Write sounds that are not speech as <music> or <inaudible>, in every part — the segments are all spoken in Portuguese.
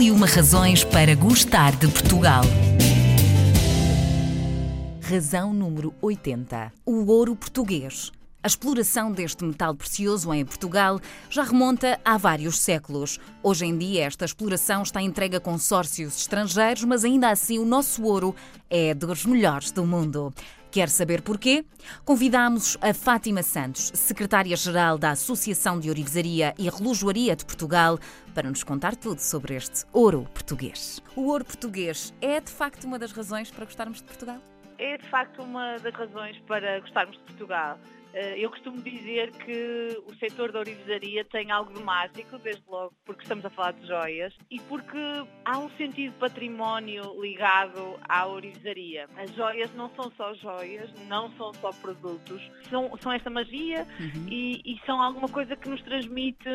E uma razões para gostar de Portugal. Razão número 80. O ouro português. A exploração deste metal precioso em Portugal já remonta há vários séculos. Hoje em dia, esta exploração está entregue a consórcios estrangeiros, mas ainda assim o nosso ouro é dos melhores do mundo. Quer saber porquê? Convidamos a Fátima Santos, secretária-geral da Associação de Orivesaria e Relojoaria de Portugal, para nos contar tudo sobre este ouro português. O ouro português é de facto uma das razões para gostarmos de Portugal? É de facto uma das razões para gostarmos de Portugal. Eh, eu costumo dizer que o setor da orivesaria tem algo de mágico, desde logo porque estamos a falar de joias e porque há um sentido de património ligado à orivesaria. As joias não são só joias, não são só produtos, são, são essa magia uhum. e, e, são alguma coisa que nos transmite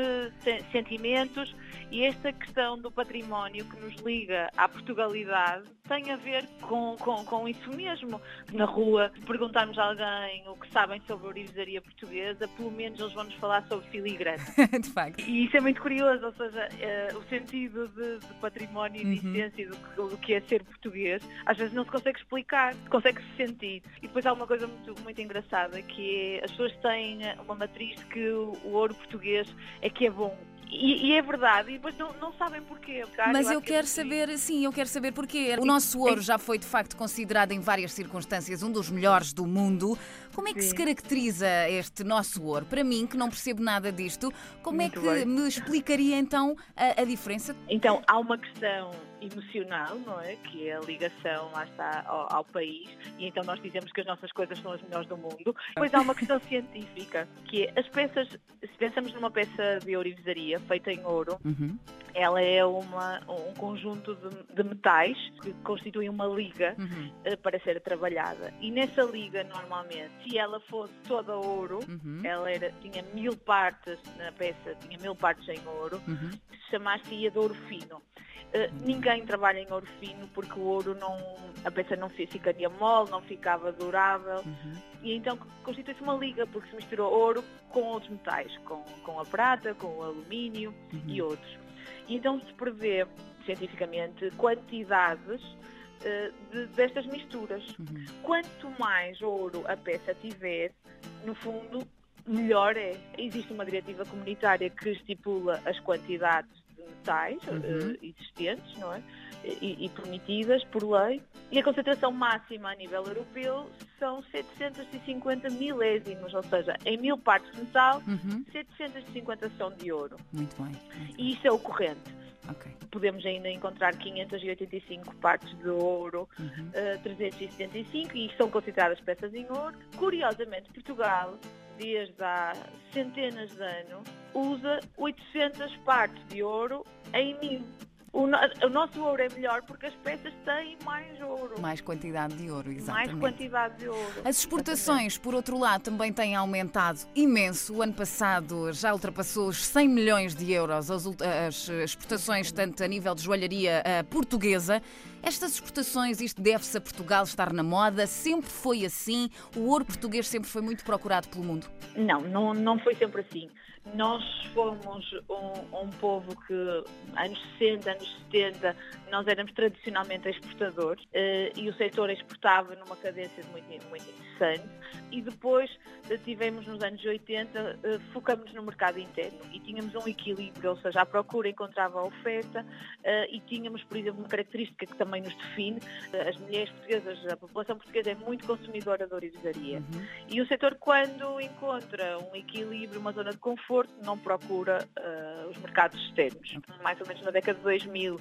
sentimentos e esta questão do património que nos liga à Portugalidade tem a ver com, com, com isso mesmo. Na rua, se perguntarmos a alguém o que sabem sobre a orivesaria portuguesa, pelo menos eles vão nos falar sobre filigrana. <laughs> de facto. E isso é muito curioso, ou seja, uh, o sentido de, de património e de uhum. essência do que, do que é ser português, às vezes não se consegue explicar, consegue-se sentir. E depois há uma coisa muito, muito engraçada, que é as pessoas têm uma matriz que o, o ouro português é que é bom. E, e, é verdade, e depois não, não sabem porquê. Cara, Mas eu, eu quero é saber, sim, eu quero saber porquê. O nosso ouro já foi de facto considerado em várias circunstâncias um dos melhores do mundo. Como é que sim. se caracteriza este nosso ouro? Para mim, que não percebo nada disto, como é Muito é que bem. me explicaria então a, a diferença? Então, há uma questão emocional, não é? Que é a ligação, lá está, ao, ao, país, e então nós dizemos que as nossas coisas são as melhores do mundo. Depois há uma questão científica, que é as peças, se pensamos numa peça de ourivesaria feita em ouro, uhum. ela é uma, um conjunto de, de, metais que constituem uma liga uhum. uh, para ser trabalhada. E nessa liga, normalmente, se ela fosse toda ouro, uhum. ela era, tinha mil partes na peça, tinha mil partes em ouro, uhum. chamasse-ia de ouro fino. Uh, ninguém trabalha em ouro fino porque o ouro não, a peça não ficaria mole, não ficava durável. Uhum. E então constitui-se uma liga porque se misturou ouro com outros metais, com, com a prata, com o alumínio uhum. e outros. E então se prevê cientificamente quantidades de, destas misturas. Uhum. Quanto mais ouro a peça tiver, no fundo, melhor é. Existe uma diretiva comunitária que estipula as quantidades metais uhum. uh, existentes, não é? E, e, permitidas por lei. E a concentração máxima a nível europeu são 750 milésimos, ou seja, em mil partes de metal, uhum. 750 são de ouro. Muito bem. Muito e isso é o corrente. Okay. Podemos ainda encontrar 585 partes de ouro, uhum. uh, 375, e são consideradas peças em ouro. Curiosamente, Portugal desde há centenas de anos, usa 800 partes de ouro em mil. O, no, o, nosso ouro é melhor porque as peças têm mais ouro. Mais quantidade de ouro, exatamente. Mais quantidade de ouro. As exportações, por outro lado, também têm aumentado imenso. O ano passado já ultrapassou os 100 milhões de euros as, as exportações, tanto a nível de joalharia portuguesa. Estas exportações, isto deve-se a Portugal estar na moda? Sempre foi assim? O ouro português sempre foi muito procurado pelo mundo? Não, não, não foi sempre assim. Nós fomos um, um, povo que, anos 60, anos 70, nós éramos tradicionalmente exportadores uh, e o setor exportava numa cadência muito, muito interessante. E depois uh, tivemos nos anos 80, uh, eh, focamos no mercado interno e tínhamos um equilíbrio, ou seja, a procura encontrava a oferta e tínhamos, por exemplo, uma característica que também nos define: as mulheres portuguesas, a população portuguesa é muito consumidora de orivesaria. Uhum. E o setor, quando encontra um equilíbrio, uma zona de conforto, conforto, não procura uh, os mercados externos. Mais ou menos na década de 2000, uhum.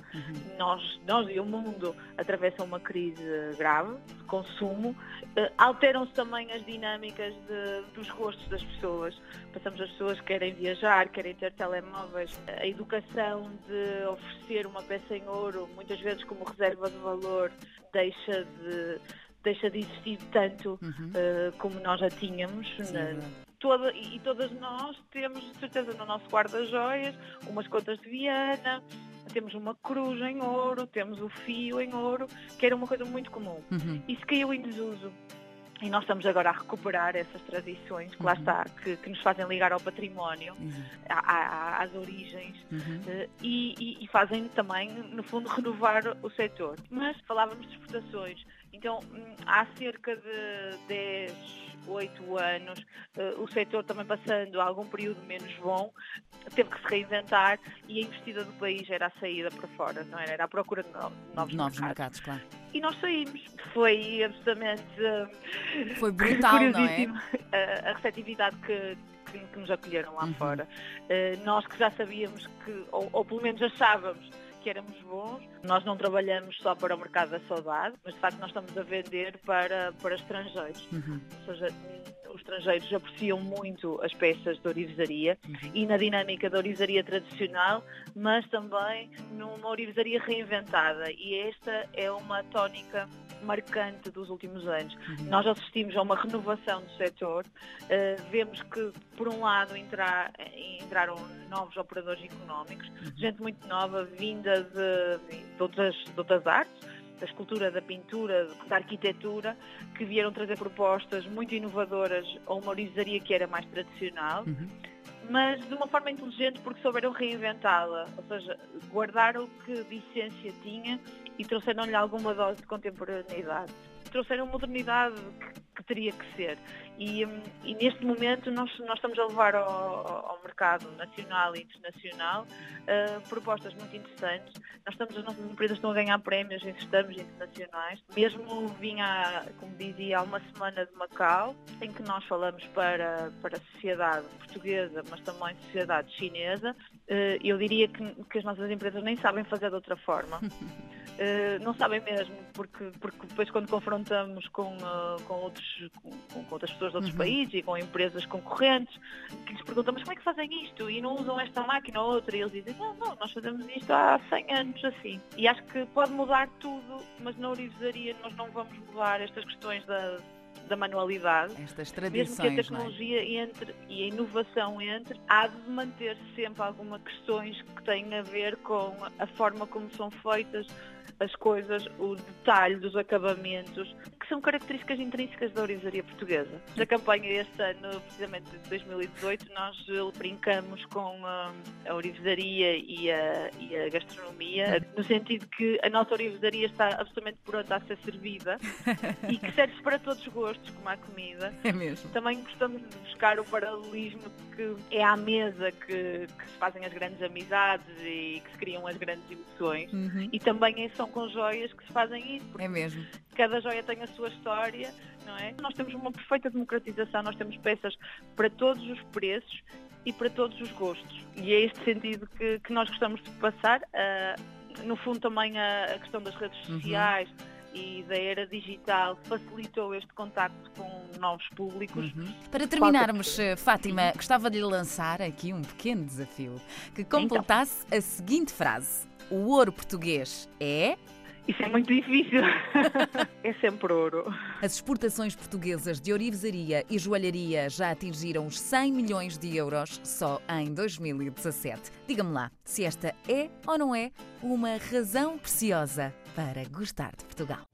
nós, nós e o mundo atravessam uma crise grave de consumo. Uh, Alteram-se também as dinâmicas de, dos gostos das pessoas. Passamos as pessoas que querem viajar, querem ter telemóveis. A educação de oferecer uma peça em ouro, muitas vezes como reserva de valor, deixa de deixa de existir tanto uhum. uh, como nós já tínhamos. Na, toda, e, e todas nós temos, de certeza, no nosso guarda-joias, umas contas de Viana, temos uma cruz em ouro, temos o fio em ouro, que era uma coisa muito comum. Uhum. Isso caiu em desuso. e nós estamos agora a recuperar essas tradições que lá uhum. está, que, que, nos fazem ligar ao património, às origens uhum. uh, e, e, fazem também, no fundo, <laughs> renovar o setor. Mas falávamos de exportações, então hum, há cerca de 10 oito anos, uh, o setor também passando algum período menos bom, teve que se reinventar e a investida do país era a saída para fora, não era? Era a procura de novos, novos, novos mercados. mercados. claro. E nós saímos. Foi absolutamente. Uh, Foi brutal, não é? A, a receptividade que, que, nos acolheram lá uhum. fora. Uh, nós que já sabíamos que, ou, ou pelo menos achávamos, que éramos bons. Nós não trabalhamos só para o mercado da saudade, mas de facto nós estamos a vender para, para estrangeiros. Uhum. Ou seja, os estrangeiros apreciam muito as peças de orivesaria uhum. e na dinâmica da orivesaria tradicional, mas também numa orivesaria reinventada. E esta é uma tónica marcante dos últimos anos. Uhum. Nós assistimos a uma renovação do setor, uh, vemos que, por um lado, entrar, entraram novos operadores económicos, uhum. gente muito nova, vinda de, de, outras, de outras artes, da escultura, da pintura, da arquitetura, que vieram trazer propostas muito inovadoras a uma orizaria que era mais tradicional. Uhum mas de uma forma inteligente porque souberam reinventá-la, ou seja, guardar o que de essência tinha e trouxeram-lhe alguma dose de contemporaneidade. Trouxeram modernidade teria que ser. E, e, neste momento nós, nós estamos a levar ao, ao mercado nacional e internacional uh, propostas muito interessantes. Nós estamos, as nossas empresas estão a ganhar prémios em certames internacionais. Mesmo vinha, como dizia, há uma semana de Macau, em que nós falamos para, para a sociedade portuguesa, mas também sociedade chinesa. Uh, eu diria que, que as nossas empresas nem sabem fazer de outra forma. <laughs> Uh, não sabem mesmo, porque, porque depois quando confrontamos com, uh, com, outros, com, com, outras pessoas de outros uhum. países e com empresas concorrentes, que lhes perguntamos como é que fazem isto e não usam esta máquina ou outra, e eles dizem, não, não, nós fazemos isto há 100 anos assim. E acho que pode mudar tudo, mas na orivesaria nós não vamos mudar estas questões da, da manualidade. Estas tradições. Mesmo que a é? tecnologia é? entre e a inovação entre, há de manter sempre algumas questões que têm a ver com a forma como são feitas as coisas, o detalhe dos acabamentos, que são características intrínsecas da orivesaria portuguesa. Na campanha este ano, precisamente de 2018, nós brincamos com a, a orivesaria e a, e a gastronomia, no sentido que a nossa orivesaria está absolutamente pronta a ser servida <laughs> e que serve para todos os gostos, como a comida. É mesmo. Também gostamos de buscar o paralelismo que é à mesa que, que se fazem as grandes amizades e que se criam as grandes emoções. Uhum. E também são com joias que se fazem isso. É mesmo. Cada joia tem a sua história, não é? Nós temos uma perfeita democratização, nós temos peças para todos os preços e para todos os gostos. E é este sentido que, que nós gostamos de passar. Uh, no fundo, também a, a questão das redes uhum. sociais. Uhum e da era digital facilitou este contacto com novos públicos. Uhum. Para terminarmos, eh, Fátima, gostava de lhe lançar aqui um pequeno desafio que completasse então. a seguinte frase: O ouro português é. Isso é muito difícil. <laughs> é sempre ouro. As exportações portuguesas de orivesaria e joalharia já atingiram os 100 milhões de euros só em 2017. Diga-me lá se esta é ou não é uma razão preciosa para gostar de Portugal.